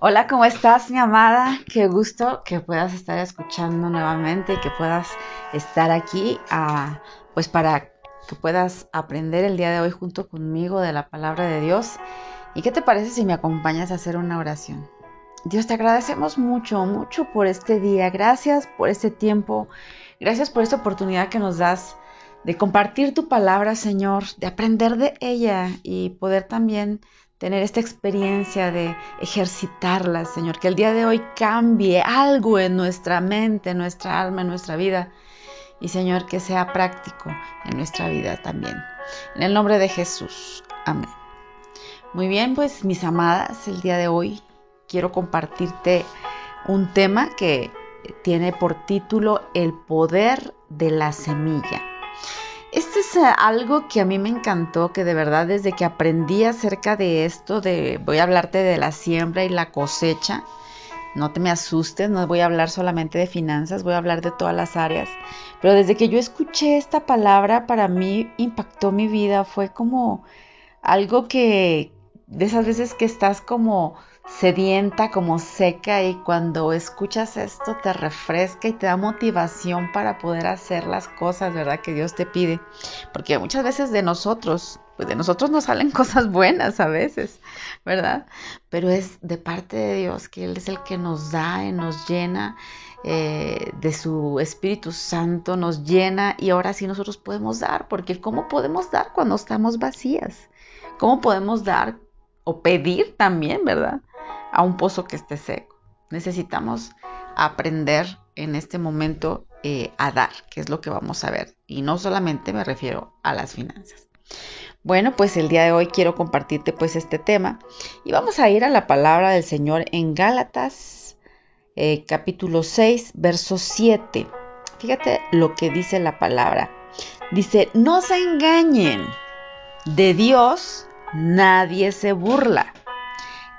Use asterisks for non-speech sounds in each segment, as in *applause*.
Hola, ¿cómo estás, mi amada? Qué gusto que puedas estar escuchando nuevamente y que puedas estar aquí, ah, pues para que puedas aprender el día de hoy junto conmigo de la palabra de Dios. ¿Y qué te parece si me acompañas a hacer una oración? Dios, te agradecemos mucho, mucho por este día. Gracias por este tiempo. Gracias por esta oportunidad que nos das de compartir tu palabra, Señor, de aprender de ella y poder también tener esta experiencia de ejercitarla, Señor, que el día de hoy cambie algo en nuestra mente, en nuestra alma, en nuestra vida. Y Señor, que sea práctico en nuestra vida también. En el nombre de Jesús. Amén. Muy bien, pues mis amadas, el día de hoy quiero compartirte un tema que tiene por título El poder de la semilla. Este es eh, algo que a mí me encantó, que de verdad desde que aprendí acerca de esto, de voy a hablarte de la siembra y la cosecha, no te me asustes, no voy a hablar solamente de finanzas, voy a hablar de todas las áreas, pero desde que yo escuché esta palabra, para mí impactó mi vida, fue como algo que, de esas veces que estás como sedienta, como seca y cuando escuchas esto te refresca y te da motivación para poder hacer las cosas, ¿verdad? Que Dios te pide. Porque muchas veces de nosotros, pues de nosotros nos salen *laughs* cosas buenas a veces, ¿verdad? Pero es de parte de Dios que Él es el que nos da y nos llena. Eh, de su Espíritu Santo nos llena y ahora sí nosotros podemos dar, porque ¿cómo podemos dar cuando estamos vacías? ¿Cómo podemos dar o pedir también, verdad? A un pozo que esté seco. Necesitamos aprender en este momento eh, a dar, que es lo que vamos a ver. Y no solamente me refiero a las finanzas. Bueno, pues el día de hoy quiero compartirte pues este tema y vamos a ir a la palabra del Señor en Gálatas eh, capítulo 6, verso 7. Fíjate lo que dice la palabra. Dice, no se engañen, de Dios nadie se burla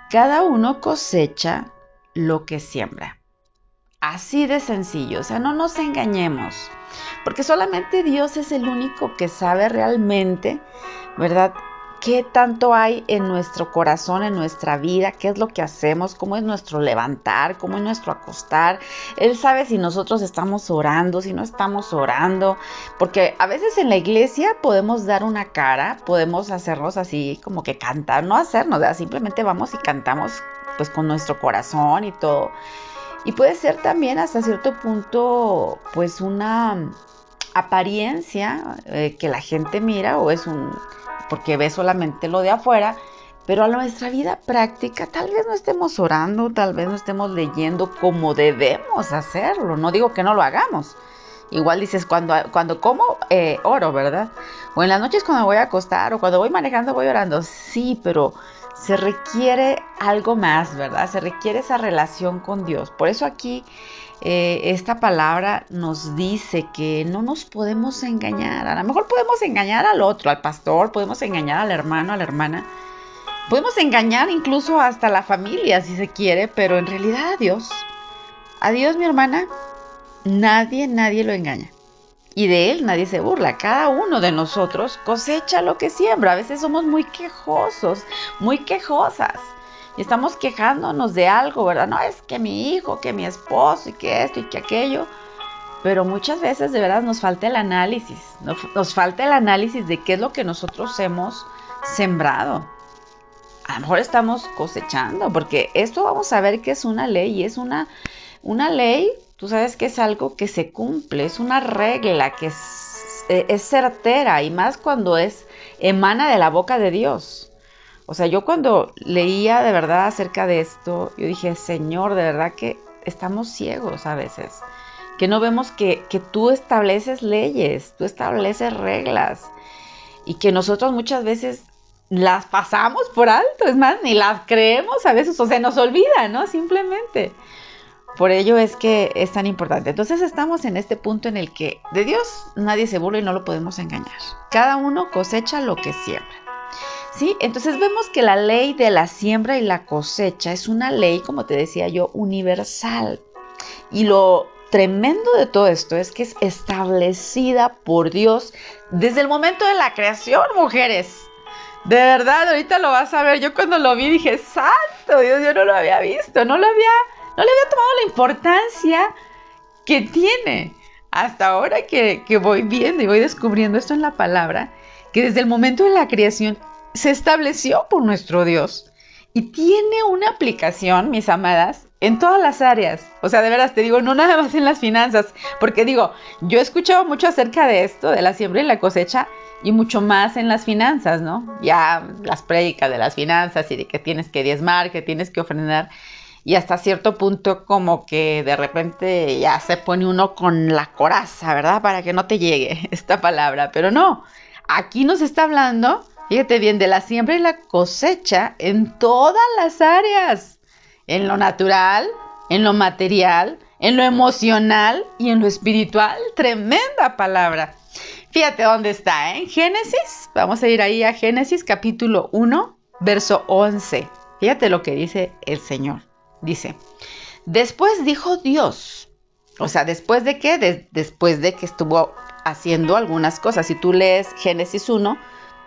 cada uno cosecha lo que siembra. Así de sencillo, o sea, no nos engañemos, porque solamente Dios es el único que sabe realmente, ¿verdad? Qué tanto hay en nuestro corazón, en nuestra vida, qué es lo que hacemos, cómo es nuestro levantar, cómo es nuestro acostar. Él sabe si nosotros estamos orando, si no estamos orando, porque a veces en la iglesia podemos dar una cara, podemos hacernos así como que cantar, no hacernos, simplemente vamos y cantamos pues con nuestro corazón y todo. Y puede ser también hasta cierto punto pues una apariencia eh, que la gente mira o es un porque ve solamente lo de afuera, pero a nuestra vida práctica tal vez no estemos orando, tal vez no estemos leyendo como debemos hacerlo. No digo que no lo hagamos. Igual dices, cuando, cuando como, eh, oro, ¿verdad? O en las noches cuando voy a acostar o cuando voy manejando voy orando. Sí, pero se requiere algo más, ¿verdad? Se requiere esa relación con Dios. Por eso aquí eh, esta palabra nos dice que no nos podemos engañar. A lo mejor podemos engañar al otro, al pastor, podemos engañar al hermano, a la hermana. Podemos engañar incluso hasta la familia si se quiere, pero en realidad a Dios, a Dios mi hermana, nadie, nadie lo engaña. Y de él nadie se burla. Cada uno de nosotros cosecha lo que siembra. A veces somos muy quejosos, muy quejosas y estamos quejándonos de algo, ¿verdad? No, es que mi hijo, que mi esposo y que esto y que aquello. Pero muchas veces de verdad nos falta el análisis, nos, falta el análisis de qué es lo que nosotros hemos sembrado. A lo mejor estamos cosechando, porque esto vamos a ver que es una ley y es una, una ley, tú sabes que es algo que se cumple, es una regla que es, es certera y más cuando es emana de la boca de Dios. O sea, yo cuando leía de verdad acerca de esto, yo dije, Señor, de verdad que estamos ciegos a veces, que no vemos que, que tú estableces leyes, tú estableces reglas y que nosotros muchas veces las pasamos por alto, es más, ni las creemos a veces, o sea, nos olvida, ¿no? Simplemente. Por ello es que es tan importante. Entonces estamos en este punto en el que de Dios nadie se burla y no lo podemos engañar. Cada uno cosecha lo que siembra. ¿Sí? Entonces vemos que la ley de la siembra y la cosecha es una ley, como te decía yo, universal. Y lo tremendo de todo esto es que es establecida por Dios desde el momento de la creación, mujeres. De verdad, ahorita lo vas a ver. Yo cuando lo vi dije, santo Dios, yo no lo había visto, no lo había, no le había tomado la importancia que tiene. Hasta ahora que, voy viendo y voy descubriendo esto en la palabra, que desde el momento de la creación se estableció por nuestro Dios y tiene una aplicación, mis amadas, en todas las áreas. O sea, de veras te digo, no nada más en las finanzas, porque digo, yo he escuchado mucho acerca de esto, de la siembra y la cosecha, y mucho más en las finanzas, ¿no? Ya las prédicas de las finanzas y de que tienes que diezmar, que tienes que ofrendar, y hasta cierto punto como que de repente ya se pone uno con la coraza, ¿verdad? Para que no te llegue *laughs* esta palabra, pero no, aquí nos está hablando, fíjate bien, de la siembra y la cosecha en todas las áreas en lo natural, en lo material, en lo emocional y en lo espiritual. Tremenda palabra. Fíjate dónde está, ¿eh? Génesis, vamos a ir ahí a Génesis capítulo 1, verso 11. Fíjate lo que dice el Señor. Dice, después dijo Dios, o sea, después de qué? después de que estuvo haciendo algunas cosas. Si tú lees Génesis 1,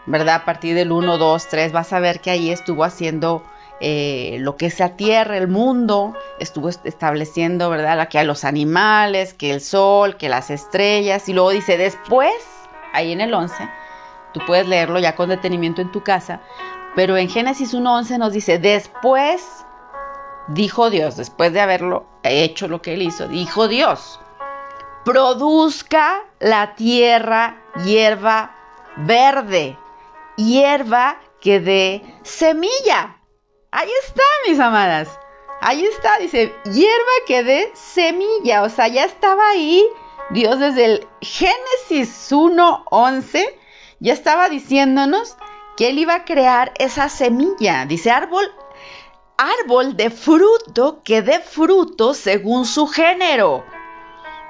¿verdad? A partir del 1, 2, 3, vas a ver que ahí estuvo haciendo eh, lo que es la tierra, el mundo, estuvo estableciendo, ¿verdad? Que a los animales, que el sol, que las estrellas, y luego dice después, ahí en el 11, tú puedes leerlo ya con detenimiento en tu casa, pero en Génesis 1.11 nos dice, después, dijo Dios, después de haberlo hecho lo que él hizo, dijo Dios, produzca la tierra hierba verde, hierba que dé semilla Ahí está, mis amadas. Ahí está, dice, hierba que dé semilla. O sea, ya estaba ahí Dios desde el Génesis 1.11, ya estaba diciéndonos que Él iba a crear esa semilla. Dice, árbol, árbol de fruto que dé fruto según su género.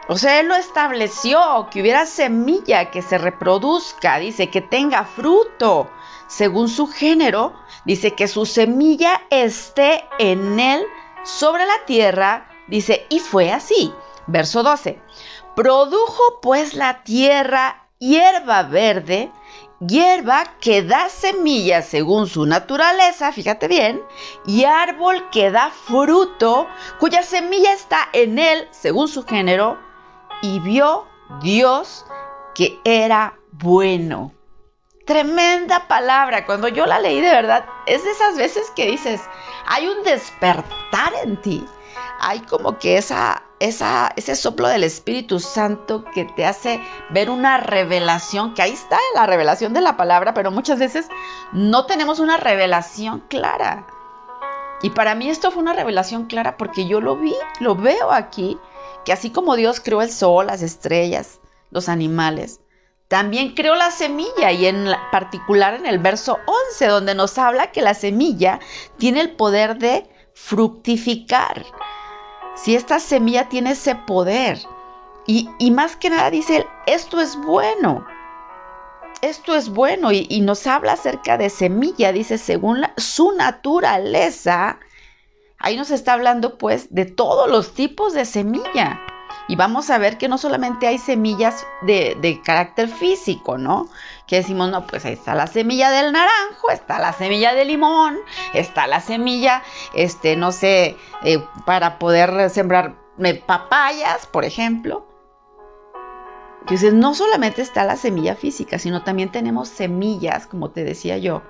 O sea, Él lo estableció, que hubiera semilla que se reproduzca, dice, que tenga fruto según su género, dice que su semilla esté en él sobre la tierra, dice, y fue así. Verso 12. Produjo pues la tierra hierba verde, hierba que da semilla según su naturaleza, fíjate bien, y árbol que da fruto, cuya semilla está en él según su género, y vio Dios que era bueno. Tremenda palabra. Cuando yo la leí de verdad, es de esas veces que dices, hay un despertar en ti. Hay como que esa, ese soplo del Espíritu Santo que te hace ver una revelación, que ahí está la revelación de la palabra, pero muchas veces no tenemos una revelación clara. Y para mí esto fue una revelación clara porque yo lo vi, lo veo aquí, que así como Dios creó el sol, las estrellas, los animales, también creó la semilla y en particular en el verso 11 donde nos habla que la semilla tiene el poder de fructificar. Si esta semilla tiene ese poder y, más que nada dice, esto es bueno. Esto es bueno y, y nos habla acerca de semilla, dice, según su naturaleza. Ahí nos está hablando pues de todos los tipos de semilla. Y vamos a ver que no solamente hay semillas de, carácter físico, ¿no? Que decimos, no, pues ahí está la semilla del naranjo, está la semilla de limón, está la semilla, este, no sé, eh, para poder sembrar papayas, por ejemplo. Entonces, no solamente está la semilla física, sino también tenemos semillas, como te decía yo,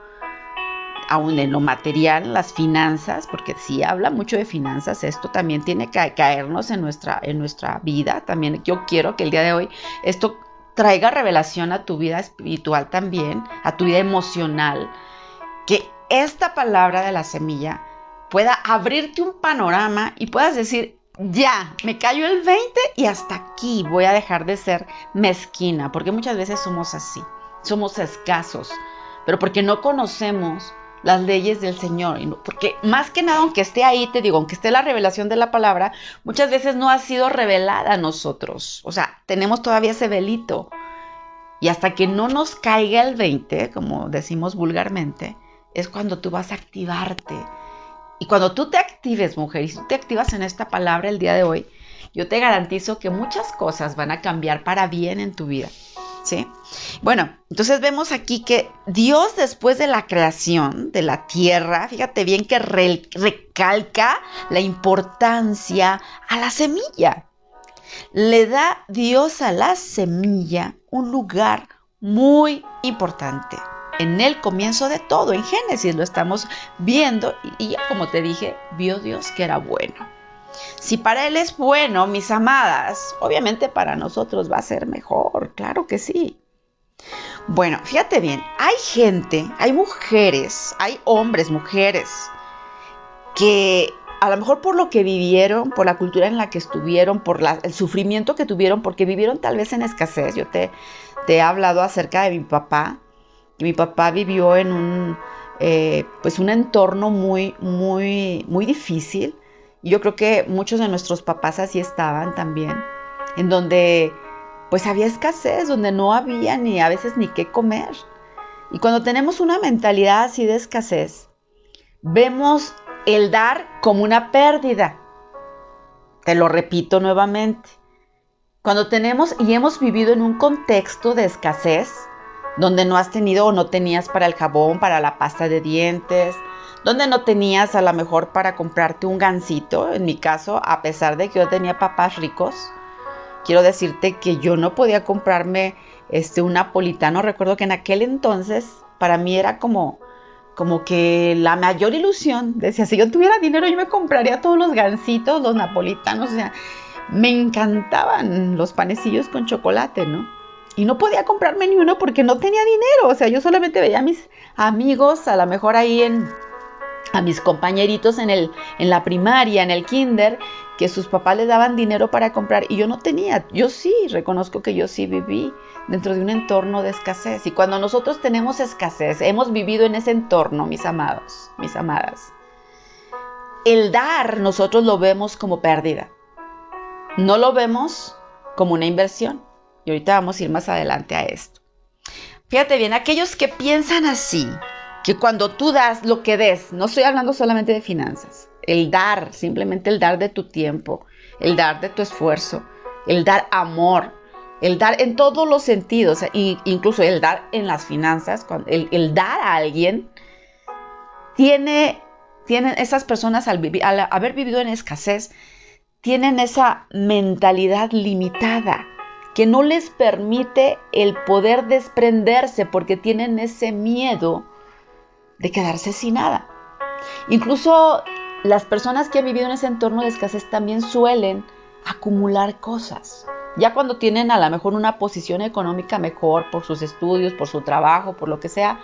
aún en lo material, las finanzas, porque si habla mucho de finanzas, esto también tiene que caernos en nuestra, en nuestra vida. También yo quiero que el día de hoy esto traiga revelación a tu vida espiritual también, a tu vida emocional, que esta palabra de la semilla pueda abrirte un panorama y puedas decir, ya, me cayó el 20 y hasta aquí voy a dejar de ser mezquina, porque muchas veces somos así, somos escasos, pero porque no conocemos las leyes del Señor. Porque más que nada, aunque esté ahí, te digo, aunque esté la revelación de la palabra, muchas veces no ha sido revelada a nosotros. O sea, tenemos todavía ese velito. Y hasta que no nos caiga el 20, como decimos vulgarmente, es cuando tú vas a activarte. Y cuando tú te actives, mujer, y tú te activas en esta palabra el día de hoy, yo te garantizo que muchas cosas van a cambiar para bien en tu vida. Bueno, entonces vemos aquí que Dios después de la creación de la tierra, fíjate bien que recalca la importancia a la semilla. Le da Dios a la semilla un lugar muy importante. En el comienzo de todo, en Génesis lo estamos viendo y ya como te dije, vio Dios que era bueno. Si para Él es bueno, mis amadas, obviamente para nosotros va a ser mejor, claro que sí. Bueno, fíjate bien, hay gente, hay mujeres, hay hombres, mujeres, que a lo mejor por lo que vivieron, por la cultura en la que estuvieron, por el sufrimiento que tuvieron, porque vivieron tal vez en escasez. Yo te, he hablado acerca de mi papá, mi papá vivió en un, eh, pues un entorno muy, muy, muy difícil. Yo creo que muchos de nuestros papás así estaban también, en donde pues había escasez, donde no había ni a veces ni qué comer. Y cuando tenemos una mentalidad así de escasez, vemos el dar como una pérdida. Te lo repito nuevamente. Cuando tenemos y hemos vivido en un contexto de escasez, donde no has tenido o no tenías para el jabón, para la pasta de dientes, donde no tenías a lo mejor para comprarte un gansito, en mi caso, a pesar de que yo tenía papás ricos, quiero decirte que yo no podía comprarme este, un napolitano. Recuerdo que en aquel entonces para mí era como, como que la mayor ilusión. Decía, si yo tuviera dinero yo me compraría todos los gansitos, los napolitanos. O sea, me encantaban los panecillos con chocolate, ¿no? Y no podía comprarme ni uno porque no tenía dinero. O sea, yo solamente veía a mis amigos, a lo mejor ahí en, a mis compañeritos en, el, en la primaria, en el kinder, que sus papás les daban dinero para comprar y yo no tenía. Yo sí, reconozco que yo sí viví dentro de un entorno de escasez. Y cuando nosotros tenemos escasez, hemos vivido en ese entorno, mis amados, mis amadas, el dar nosotros lo vemos como pérdida. No lo vemos como una inversión. Y ahorita vamos a ir más adelante a esto. Fíjate bien, aquellos que piensan así, que cuando tú das lo que des, no estoy hablando solamente de finanzas, el dar, simplemente el dar de tu tiempo, el dar de tu esfuerzo, el dar amor, el dar en todos los sentidos, incluso el dar en las finanzas, el, dar a alguien, tiene, tienen esas personas al haber vivido en escasez, tienen esa mentalidad limitada que no les permite el poder desprenderse porque tienen ese miedo de quedarse sin nada. Incluso las personas que han vivido en ese entorno de escasez también suelen acumular cosas. Ya cuando tienen a lo mejor una posición económica mejor por sus estudios, por su trabajo, por lo que sea,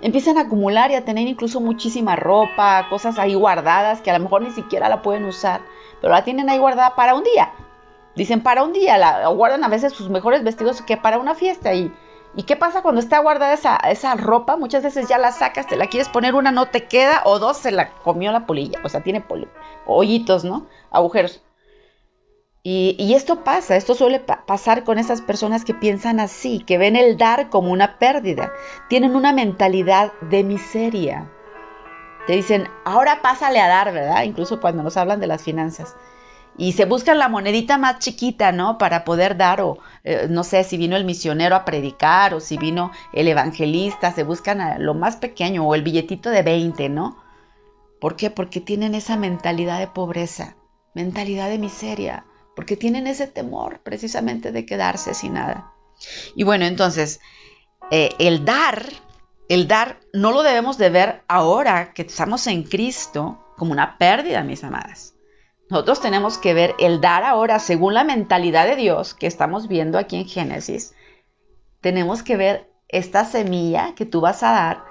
empiezan a acumular y a tener incluso muchísima ropa, cosas ahí guardadas que a lo mejor ni siquiera la pueden usar, pero la tienen ahí guardada para un día. Dicen para un día, la, guardan a veces sus mejores vestidos que para una fiesta y ¿Y qué pasa cuando está guardada esa, esa, ropa? Muchas veces ya la sacas, te la quieres poner, una no te queda, o dos se la comió la polilla, o sea, tiene hoyitos, ¿no? Agujeros. Y, esto pasa, esto suele pasar con esas personas que piensan así, que ven el dar como una pérdida, tienen una mentalidad de miseria. Te dicen, ahora pásale a dar, ¿verdad? Incluso cuando nos hablan de las finanzas y se buscan la monedita más chiquita, ¿no? Para poder dar, o eh, no sé si vino el misionero a predicar, o si vino el evangelista, se buscan lo más pequeño, o el billetito de 20, ¿no? ¿Por qué? Porque tienen esa mentalidad de pobreza, mentalidad de miseria, porque tienen ese temor precisamente de quedarse sin nada. Y bueno, entonces, eh, el dar, el dar no lo debemos de ver ahora que estamos en Cristo como una pérdida, mis amadas nosotros tenemos que ver el dar ahora según la mentalidad de Dios que estamos viendo aquí en Génesis. Tenemos que ver esta semilla que tú vas a dar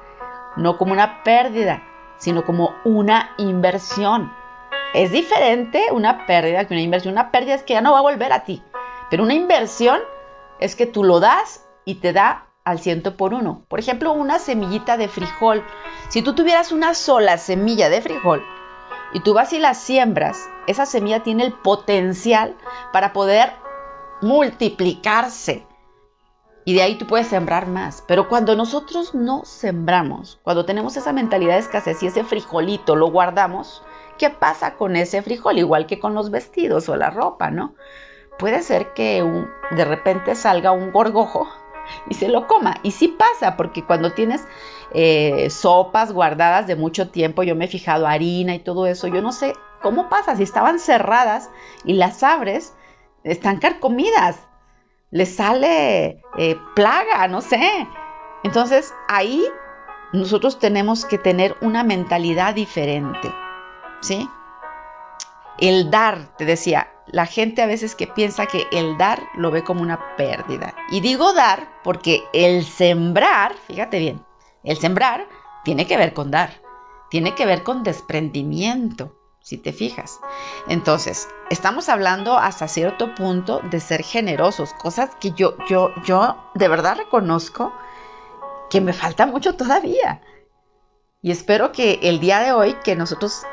no como una pérdida, sino como una inversión. Es diferente una pérdida que una inversión. Una pérdida es que ya no va a volver a ti. Pero una inversión es que tú lo das y te da al ciento por uno. Por ejemplo, una semillita de frijol. Si tú tuvieras una sola semilla de frijol, y tú vas y la siembras, esa semilla tiene el potencial para poder multiplicarse. Y de ahí tú puedes sembrar más. Pero cuando nosotros no sembramos, cuando tenemos esa mentalidad de escasez y ese frijolito lo guardamos, ¿qué pasa con ese frijol? Igual que con los vestidos o la ropa, ¿no? Puede ser que de repente salga un gorgojo y se lo coma. Y sí pasa, porque cuando tienes eh, sopas guardadas de mucho tiempo, yo me he fijado harina y todo eso, yo no sé cómo pasa, si estaban cerradas y las abres, están carcomidas, les sale eh, plaga, no sé. Entonces ahí nosotros tenemos que tener una mentalidad diferente, ¿sí? El dar, te decía, la gente a veces que piensa que el dar lo ve como una pérdida. Y digo dar porque el sembrar, fíjate bien, el sembrar tiene que ver con dar, tiene que ver con desprendimiento, si te fijas. Entonces, estamos hablando hasta cierto punto de ser generosos, cosas que yo, yo, yo de verdad reconozco que me falta mucho todavía. Y espero que el día de hoy que nosotros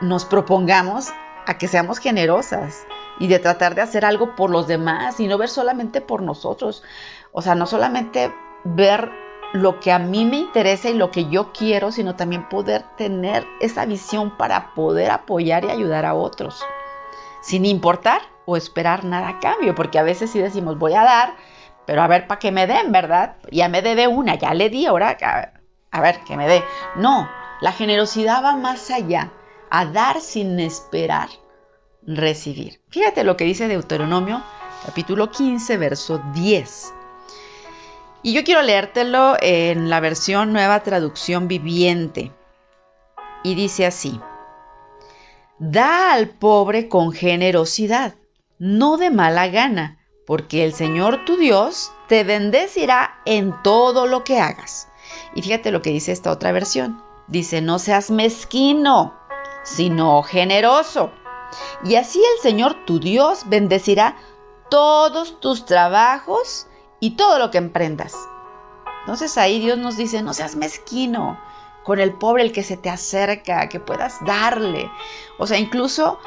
nos propongamos a que seamos generosas y de tratar de hacer algo por los demás y no ver solamente por nosotros. O sea, no solamente ver lo que a mí me interesa y lo que yo quiero, sino también poder tener esa visión para poder apoyar y ayudar a otros, sin importar o esperar nada a cambio, porque a veces sí decimos, voy a dar, pero a ver para que me den, ¿verdad? Ya me debe una, ya le di, ahora a ver que me dé. No, la generosidad va más allá a dar sin esperar recibir. Fíjate lo que dice Deuteronomio capítulo 15, verso 10. Y yo quiero leértelo en la versión nueva traducción viviente. Y dice así, da al pobre con generosidad, no de mala gana, porque el Señor tu Dios te bendecirá en todo lo que hagas. Y fíjate lo que dice esta otra versión. Dice, no seas mezquino, sino generoso. Y así el Señor tu Dios bendecirá todos tus trabajos y todo lo que emprendas. Entonces ahí Dios nos dice, no seas mezquino con el pobre, el que se te acerca, que puedas darle. O sea, incluso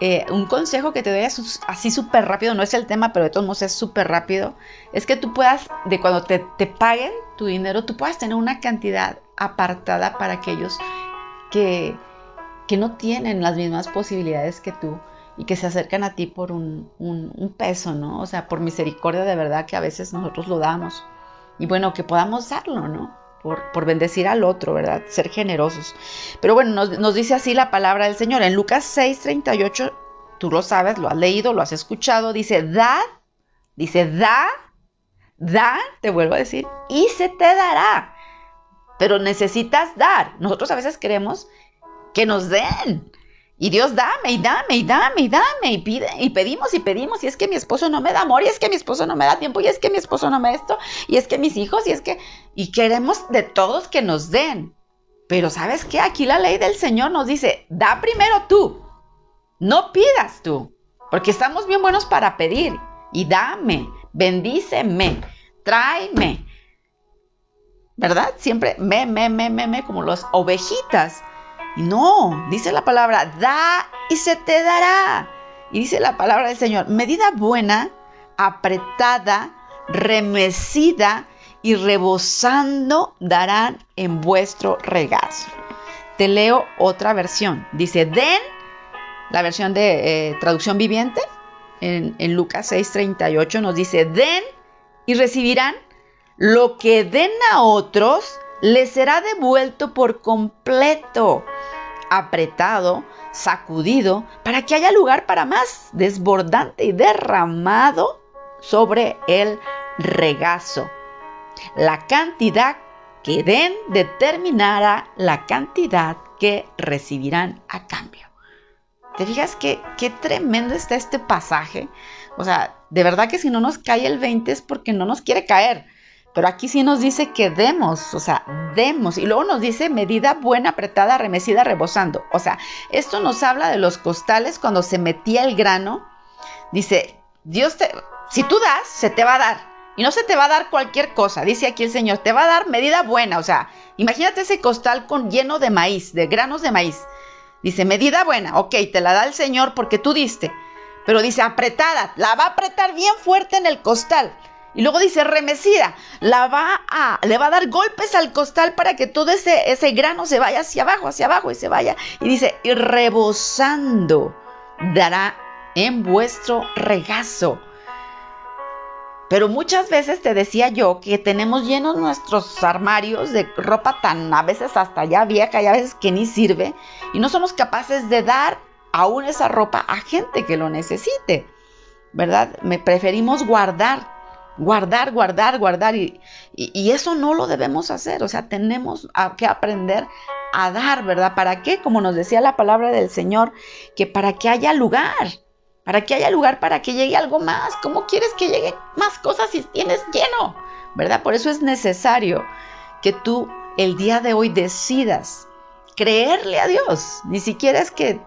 eh, un consejo que te doy así súper rápido, no es el tema, pero de todos modos es súper rápido, es que tú puedas, de cuando te, te paguen tu dinero, tú puedas tener una cantidad apartada para aquellos que, que no tienen las mismas posibilidades que tú y que se acercan a ti por un, peso, ¿no? O sea, por misericordia de verdad que a veces nosotros lo damos. Y bueno, que podamos darlo, ¿no? Por, por bendecir al otro, ¿verdad? Ser generosos. Pero bueno, nos, nos dice así la palabra del Señor. En Lucas 6, 38, tú lo sabes, lo has leído, lo has escuchado, dice, da, dice, da, da, te vuelvo a decir, y se te dará. Pero necesitas dar. Nosotros a veces queremos que nos den. Y Dios dame y dame y dame y dame y pide y pedimos y pedimos y es que mi esposo no me da amor y es que mi esposo no me da tiempo y es que mi esposo no me esto y es que mis hijos y es que y queremos de todos que nos den. Pero ¿sabes qué? Aquí la ley del Señor nos dice, da primero tú. No pidas tú, porque estamos bien buenos para pedir y dame, bendíceme, tráeme. ¿Verdad? Siempre me, me, me, me, me, como las ovejitas no, dice la palabra, da y se te dará. Y dice la palabra del Señor, medida buena, apretada, remecida y rebosando darán en vuestro regazo. Te leo otra versión. Dice, den, la versión de eh, traducción viviente, en, en Lucas 6:38 nos dice, den y recibirán lo que den a otros, les será devuelto por completo apretado, sacudido, para que haya lugar para más, desbordante y derramado sobre el regazo. La cantidad que den determinará la cantidad que recibirán a cambio. ¿Te fijas qué, qué tremendo está este pasaje? O sea, de verdad que si no nos cae el 20 es porque no nos quiere caer. Pero aquí sí nos dice que demos, o sea, demos. Y luego nos dice medida buena, apretada, remecida, rebosando. O sea, esto nos habla de los costales cuando se metía el grano. Dice, Dios te, si tú das, se te va a dar. Y no se te va a dar cualquier cosa, dice aquí el Señor, te va a dar medida buena. O sea, imagínate ese costal con, lleno de maíz, de granos de maíz. Dice, medida buena, ok, te la da el Señor porque tú diste. Pero dice, apretada, la va a apretar bien fuerte en el costal. Y luego dice remecida, la va a, le va a dar golpes al costal para que todo ese, ese grano se vaya hacia abajo, hacia abajo y se vaya. Y dice, y rebosando dará en vuestro regazo. Pero muchas veces te decía yo que tenemos llenos nuestros armarios de ropa tan a veces hasta ya vieja y a veces que ni sirve y no somos capaces de dar aún esa ropa a gente que lo necesite, ¿verdad? Me preferimos guardar, guardar, guardar, guardar y, y, eso no lo debemos hacer, o sea, tenemos que aprender a dar, ¿verdad? ¿Para qué? Como nos decía la palabra del Señor, que para que haya lugar, para que haya lugar para que llegue algo más. ¿Cómo quieres que llegue más cosas si tienes lleno? ¿Verdad? Por eso es necesario que tú el día de hoy decidas creerle a Dios. Ni siquiera es que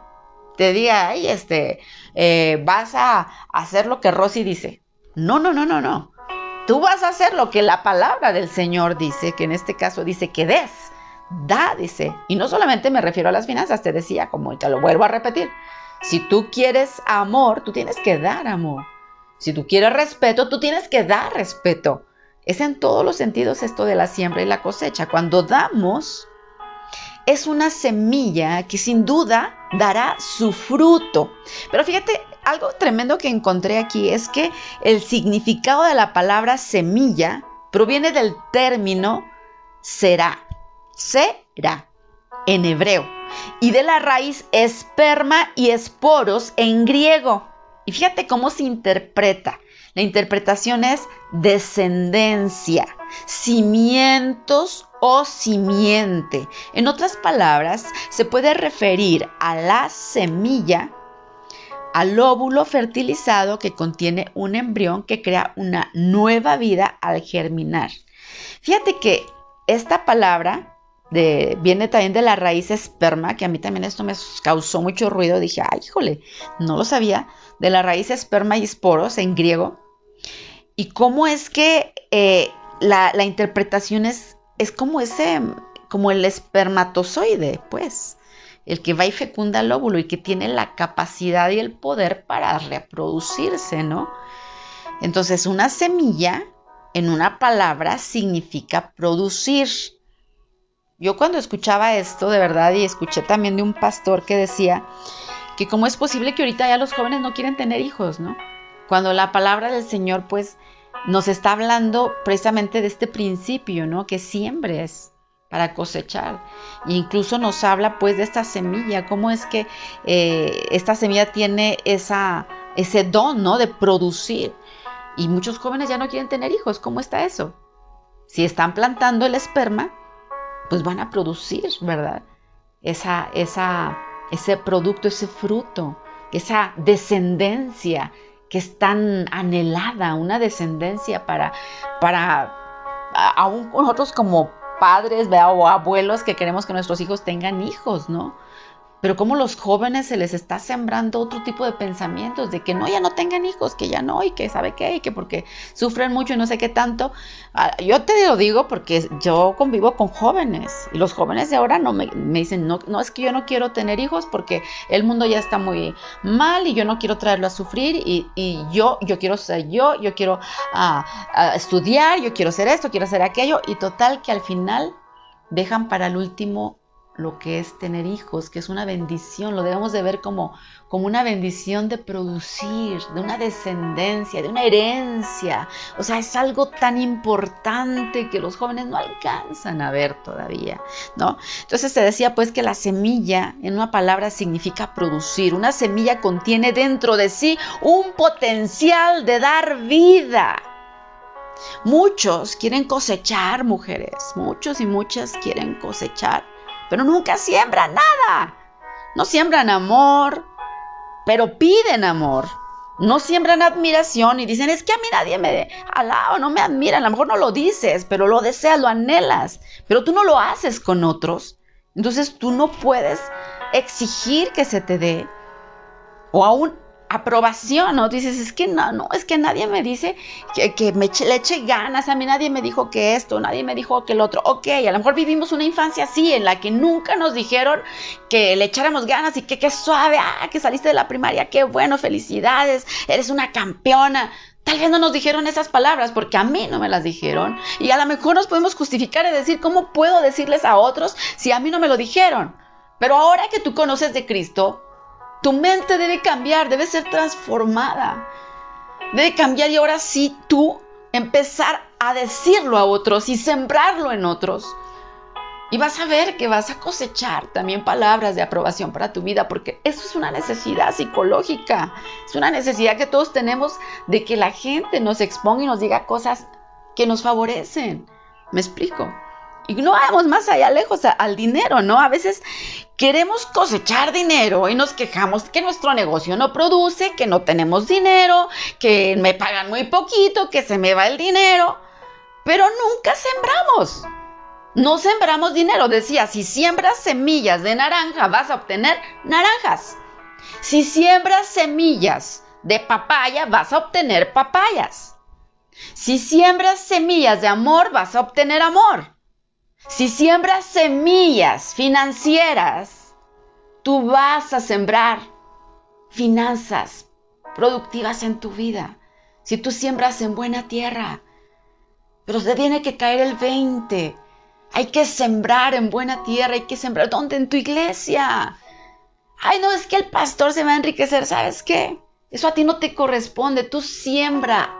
te diga, ay, este, eh, vas a hacer lo que Rosy dice. No, no, no, no, no. Tú vas a hacer lo que la palabra del Señor dice, que en este caso dice que des. Da, dice. Y no solamente me refiero a las finanzas, te decía, como te lo vuelvo a repetir. Si tú quieres amor, tú tienes que dar amor. Si tú quieres respeto, tú tienes que dar respeto. Es en todos los sentidos esto de la siembra y la cosecha. Cuando damos, es una semilla que sin duda dará su fruto. Pero fíjate, algo tremendo que encontré aquí es que el significado de la palabra semilla proviene del término será. Será en hebreo y de la raíz esperma y esporos en griego. Y fíjate cómo se interpreta. La interpretación es descendencia, cimientos o simiente. En otras palabras, se puede referir a la semilla, al óvulo fertilizado que contiene un embrión que crea una nueva vida al germinar. Fíjate que esta palabra viene también de la raíz esperma, que a mí también esto me causó mucho ruido. Dije, ay, híjole, no lo sabía. De la raíz esperma y esporos en griego. Y cómo es que eh, la, interpretación es, es como ese, como el espermatozoide, pues, el que va y fecunda el óvulo y que tiene la capacidad y el poder para reproducirse, ¿no? Entonces, una semilla, en una palabra, significa producir. Yo cuando escuchaba esto, de verdad, y escuché también de un pastor que decía que cómo es posible que ahorita ya los jóvenes no quieren tener hijos, ¿no? Cuando la palabra del Señor, pues, nos está hablando precisamente de este principio, ¿no? Que siempre es para cosechar. Incluso nos habla, pues, de esta semilla, cómo es que eh, esta semilla tiene esa, ese don, ¿no? De producir. Y muchos jóvenes ya no quieren tener hijos. ¿Cómo está eso? Si están plantando el esperma, pues van a producir, ¿verdad? Esa, esa, ese producto, ese fruto, esa descendencia que es tan anhelada, una descendencia para, para aún nosotros como padres o abuelos que queremos que nuestros hijos tengan hijos, ¿no? Pero como los jóvenes se les está sembrando otro tipo de pensamientos de que no, ya no tengan hijos, que ya no, y que sabe qué, y que porque sufren mucho y no sé qué tanto. Ah, yo te lo digo porque yo convivo con jóvenes y los jóvenes de ahora no me, dicen, no, no, es que yo no quiero tener hijos porque el mundo ya está muy mal y yo no quiero traerlo a sufrir y, yo, yo quiero ser yo, yo quiero ah, ah, estudiar, yo quiero hacer esto, quiero hacer aquello y total que al final dejan para el último lo que es tener hijos, que es una bendición, lo debemos de ver como, como una bendición de producir, de una descendencia, de una herencia. O sea, es algo tan importante que los jóvenes no alcanzan a ver todavía, ¿no? Entonces se decía pues que la semilla, en una palabra, significa producir. Una semilla contiene dentro de sí un potencial de dar vida. Muchos quieren cosechar, mujeres, muchos y muchas quieren cosechar pero nunca siembran nada. No siembran amor, pero piden amor. No siembran admiración y dicen, es que a mí nadie me alaba, no me admira. A lo mejor no lo dices, pero lo deseas, lo anhelas. Pero tú no lo haces con otros. Entonces tú no puedes exigir que se te dé. O aún aprobación, ¿no? Dices, es que no, no, es que nadie me dice que, me le eche ganas, a mí nadie me dijo que esto, nadie me dijo que el otro. Ok, a lo mejor vivimos una infancia así, en la que nunca nos dijeron que le echáramos ganas y que qué suave, ah, que saliste de la primaria, qué bueno, felicidades, eres una campeona. Tal vez no nos dijeron esas palabras porque a mí no me las dijeron. Y a lo mejor nos podemos justificar y decir, ¿cómo puedo decirles a otros si a mí no me lo dijeron? Pero ahora que tú conoces de Cristo, tu mente debe cambiar, debe ser transformada. Debe cambiar y ahora sí tú empezar a decirlo a otros y sembrarlo en otros. Y vas a ver que vas a cosechar también palabras de aprobación para tu vida, porque eso es una necesidad psicológica, es una necesidad que todos tenemos de que la gente nos exponga y nos diga cosas que nos favorecen. ¿Me explico? Y no vamos más allá lejos al dinero, ¿no? A veces queremos cosechar dinero y nos quejamos que nuestro negocio no produce, que no tenemos dinero, que me pagan muy poquito, que se me va el dinero, pero nunca sembramos. No sembramos dinero. Decía, si siembras semillas de naranja vas a obtener naranjas. Si siembras semillas de papaya vas a obtener papayas. Si siembras semillas de amor vas a obtener amor. Si siembras semillas financieras, tú vas a sembrar finanzas productivas en tu vida. Si tú siembras en buena tierra, pero te tiene que caer el 20. Hay que sembrar en buena tierra, hay que sembrar. ¿Dónde? En tu iglesia. Ay, no, es que el pastor se va a enriquecer. ¿Sabes qué? Eso a ti no te corresponde. Tú siembra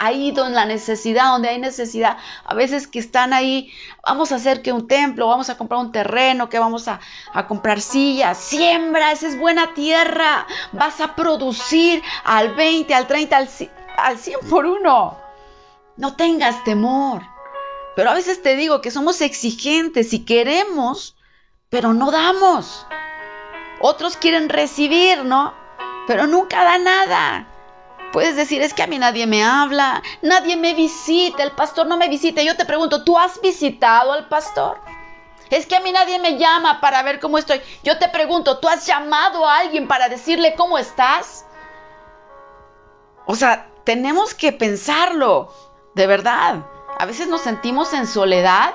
ahí donde la necesidad, donde hay necesidad, a veces que están ahí, vamos a hacer que un templo, vamos a comprar un terreno, que vamos a, comprar sillas, siembra, esa es buena tierra, vas a producir al 20, al 30, al, al 100 por uno. No tengas temor. Pero a veces te digo que somos exigentes y queremos, pero no damos. Otros quieren recibir, ¿no? Pero nunca da nada. Puedes decir, es que a mí nadie me habla, nadie me visita, el pastor no me visita. Yo te pregunto, ¿tú has visitado al pastor? Es que a mí nadie me llama para ver cómo estoy. Yo te pregunto, ¿tú has llamado a alguien para decirle cómo estás? O sea, tenemos que pensarlo, de verdad. A veces nos sentimos en soledad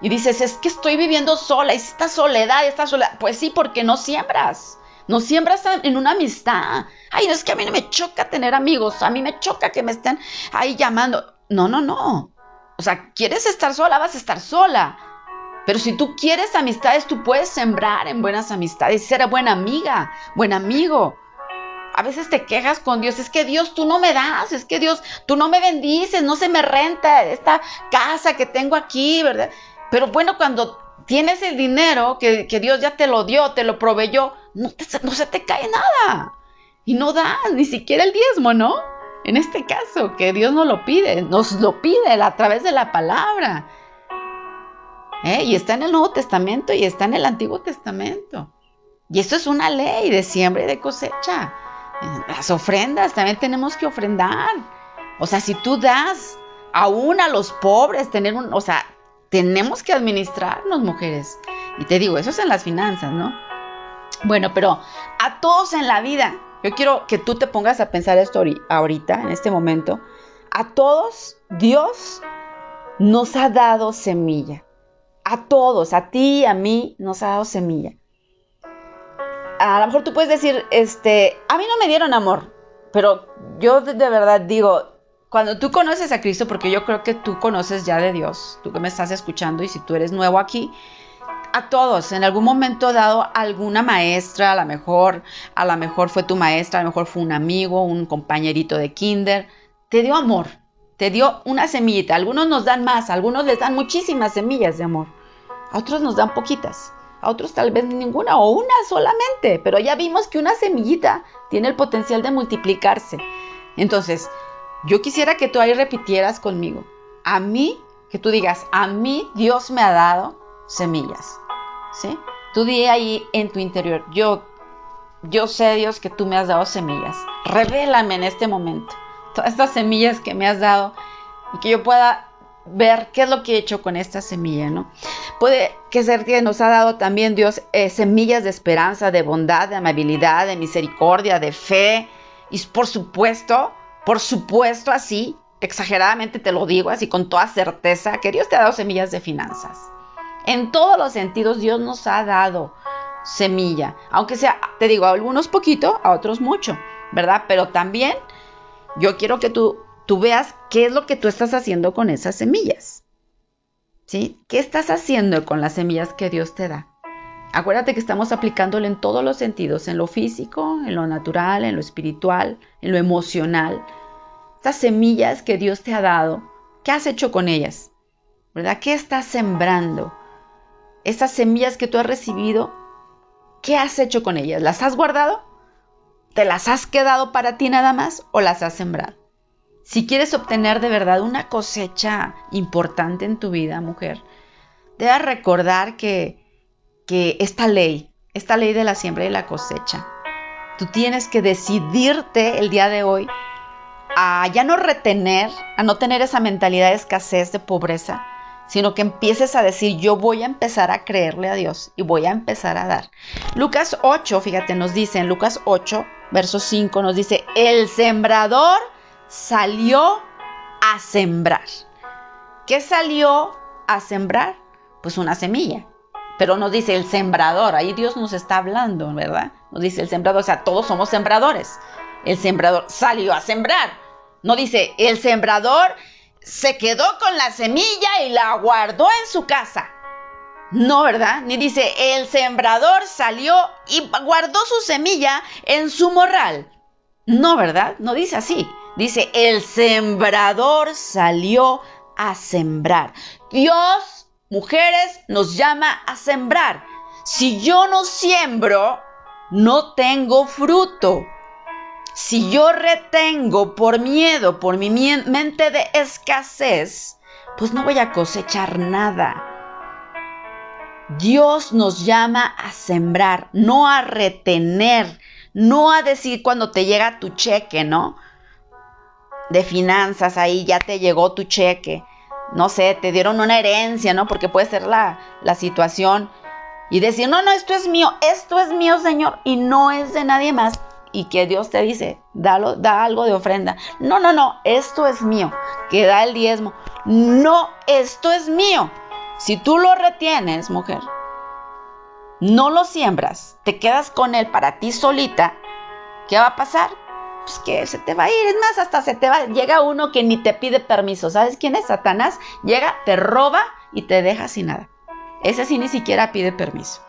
y dices, es que estoy viviendo sola, y esta soledad, esta soledad. Pues sí, porque no siembras. No siembras en una amistad. Ay, es que a mí no me choca tener amigos. A mí me choca que me estén ahí llamando. No, no, no. O sea, quieres estar sola, vas a estar sola. Pero si tú quieres amistades, tú puedes sembrar en buenas amistades, ser buena amiga, buen amigo. A veces te quejas con Dios, es que Dios tú no me das, es que Dios tú no me bendices, no se me renta esta casa que tengo aquí, ¿verdad? Pero bueno, cuando tienes el dinero que, Dios ya te lo dio, te lo proveyó, no, se te cae nada. Y no da ni siquiera el diezmo, ¿no? En este caso, que Dios nos lo pide, nos lo pide a través de la palabra. ¿Eh? Y está en el Nuevo Testamento y está en el Antiguo Testamento. Y esto es una ley de siembra y de cosecha. Las ofrendas, también tenemos que ofrendar. O sea, si tú das aún a los pobres, tener un, o sea, tenemos que administrarnos, mujeres. Y te digo, eso es en las finanzas, ¿no? Bueno, pero a todos en la vida, yo quiero que tú te pongas a pensar esto ahorita, en este momento. A todos Dios nos ha dado semilla. A todos, a ti, a mí, nos ha dado semilla. A lo mejor tú puedes decir, este, a mí no me dieron amor, pero yo de verdad digo, cuando tú conoces a Cristo, porque yo creo que tú conoces ya de Dios, tú que me estás escuchando y si tú eres nuevo aquí, a todos, en algún momento dado alguna maestra, a lo mejor, a lo mejor fue tu maestra, a lo mejor fue un amigo, un compañerito de kinder, te dio amor, te dio una semillita. Algunos nos dan más, algunos les dan muchísimas semillas de amor, a otros nos dan poquitas, a otros tal vez ninguna o una solamente, pero ya vimos que una semillita tiene el potencial de multiplicarse. Entonces, yo quisiera que tú ahí repitieras conmigo. A mí, que tú digas, a mí Dios me ha dado semillas. ¿Sí? Tú di ahí en tu interior, yo, yo sé Dios que tú me has dado semillas. Revélame en este momento todas estas semillas que me has dado y que yo pueda ver qué es lo que he hecho con esta semilla, ¿no? Puede que ser que nos ha dado también Dios eh, semillas de esperanza, de bondad, de amabilidad, de misericordia, de fe y por supuesto por supuesto, así, exageradamente te lo digo, así con toda certeza, que Dios te ha dado semillas de finanzas. En todos los sentidos, Dios nos ha dado semilla, aunque sea, te digo, a algunos poquito, a otros mucho, ¿verdad? Pero también yo quiero que tú, tú veas qué es lo que tú estás haciendo con esas semillas. ¿Sí? ¿Qué estás haciendo con las semillas que Dios te da? Acuérdate que estamos aplicándolo en todos los sentidos, en lo físico, en lo natural, en lo espiritual, en lo emocional. estas semillas que Dios te ha dado, ¿qué has hecho con ellas? ¿Verdad? ¿Qué estás sembrando? Estas semillas que tú has recibido, ¿qué has hecho con ellas? ¿Las has guardado? ¿Te las has quedado para ti nada más o las has sembrado? Si quieres obtener de verdad una cosecha importante en tu vida, mujer, debes recordar que, que esta ley, esta ley de la siembra y la cosecha, tú tienes que decidirte el día de hoy a ya no retener, a no tener esa mentalidad de escasez, de pobreza, sino que empieces a decir, yo voy a empezar a creerle a Dios y voy a empezar a dar. Lucas 8, fíjate, nos dice en Lucas 8, verso 5, nos dice, el sembrador salió a sembrar. ¿Qué salió a sembrar? Pues una semilla. Pero nos dice el sembrador, ahí Dios nos está hablando, ¿verdad? Nos dice el sembrador, o sea, todos somos sembradores. El sembrador salió a sembrar. No dice, el sembrador se quedó con la semilla y la guardó en su casa. No, ¿verdad? Ni dice, el sembrador salió y guardó su semilla en su morral. No, ¿verdad? No dice así. Dice, el sembrador salió a sembrar. Dios, mujeres, nos llama a sembrar. Si yo no siembro, no tengo fruto. Si yo retengo por miedo, por mi mente de escasez, pues no voy a cosechar nada. Dios nos llama a sembrar, no a retener, no a decir cuando te llega tu cheque, ¿no? De finanzas, ahí ya te llegó tu cheque. No sé, te dieron una herencia, ¿no? Porque puede ser la, la situación. Y decir, no, no, esto es mío, esto es mío, Señor, y no es de nadie más y que Dios te dice, dalo, da algo de ofrenda. No, no, no, esto es mío, que da el diezmo. No, esto es mío. Si tú lo retienes, mujer, no lo siembras, te quedas con él para ti solita, ¿qué va a pasar? Pues que se te va a ir, es más, hasta se te va, llega uno que ni te pide permiso, ¿sabes quién es? Satanás, llega, te roba y te deja sin nada. Ese sí ni siquiera pide permiso.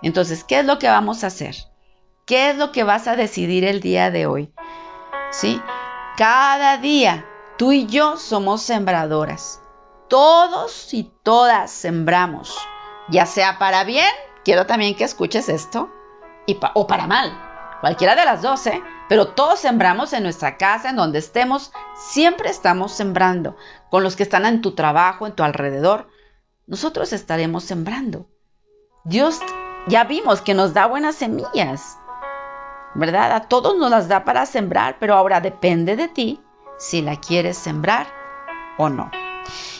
Entonces, ¿qué es lo que vamos a hacer? ¿Qué es lo que vas a decidir el día de hoy? ¿Sí? Cada día tú y yo somos sembradoras. Todos y todas sembramos, ya sea para bien, quiero también que escuches esto, y o para mal, cualquiera de las dos, ¿eh? Pero todos sembramos en nuestra casa, en donde estemos, siempre estamos sembrando. Con los que están en tu trabajo, en tu alrededor, nosotros estaremos sembrando. Dios ya vimos que nos da buenas semillas. ¿Verdad? A todos nos las da para sembrar, pero ahora depende de ti si la quieres sembrar o no.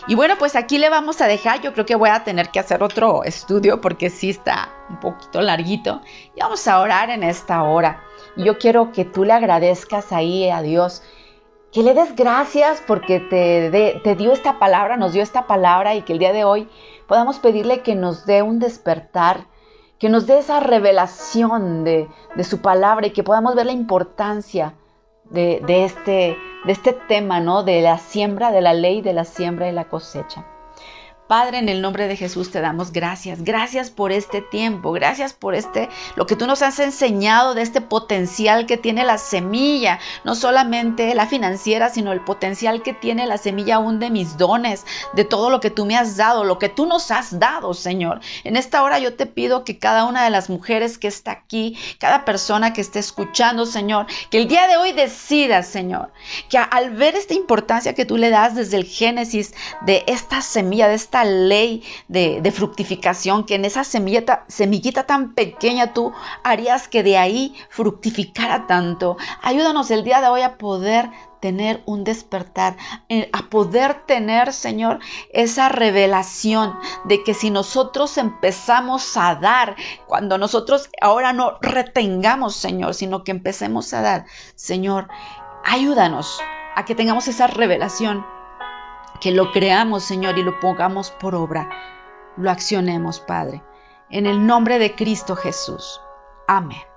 Y bueno, pues aquí le vamos a dejar, yo creo que voy a tener que hacer otro estudio porque sí está un poquito larguito. Y vamos a orar en esta hora. Yo quiero que tú le agradezcas ahí a Dios, que le des gracias porque te, te dio esta palabra, nos dio esta palabra y que el día de hoy podamos pedirle que nos dé un despertar que nos dé esa revelación de, su palabra y que podamos ver la importancia de, este, de este tema, ¿no? De la siembra, de la ley de la siembra y la cosecha. Padre, en el nombre de Jesús te damos gracias. Gracias por este tiempo. Gracias por este, lo que tú nos has enseñado de este potencial que tiene la semilla. No solamente la financiera, sino el potencial que tiene la semilla aún de mis dones, de todo lo que tú me has dado, lo que tú nos has dado, Señor. En esta hora yo te pido que cada una de las mujeres que está aquí, cada persona que esté escuchando, Señor, que el día de hoy decida, Señor, que al ver esta importancia que tú le das desde el génesis de esta semilla, de esta ley de, fructificación, que en esa semillita, semillita tan pequeña tú harías que de ahí fructificara tanto. Ayúdanos el día de hoy a poder tener un despertar, eh, a poder tener, Señor, esa revelación de que si nosotros empezamos a dar, cuando nosotros ahora no retengamos, Señor, sino que empecemos a dar, Señor, ayúdanos a que tengamos esa revelación que lo creamos, Señor, y lo pongamos por obra. Lo accionemos, Padre. En el nombre de Cristo Jesús. Amén.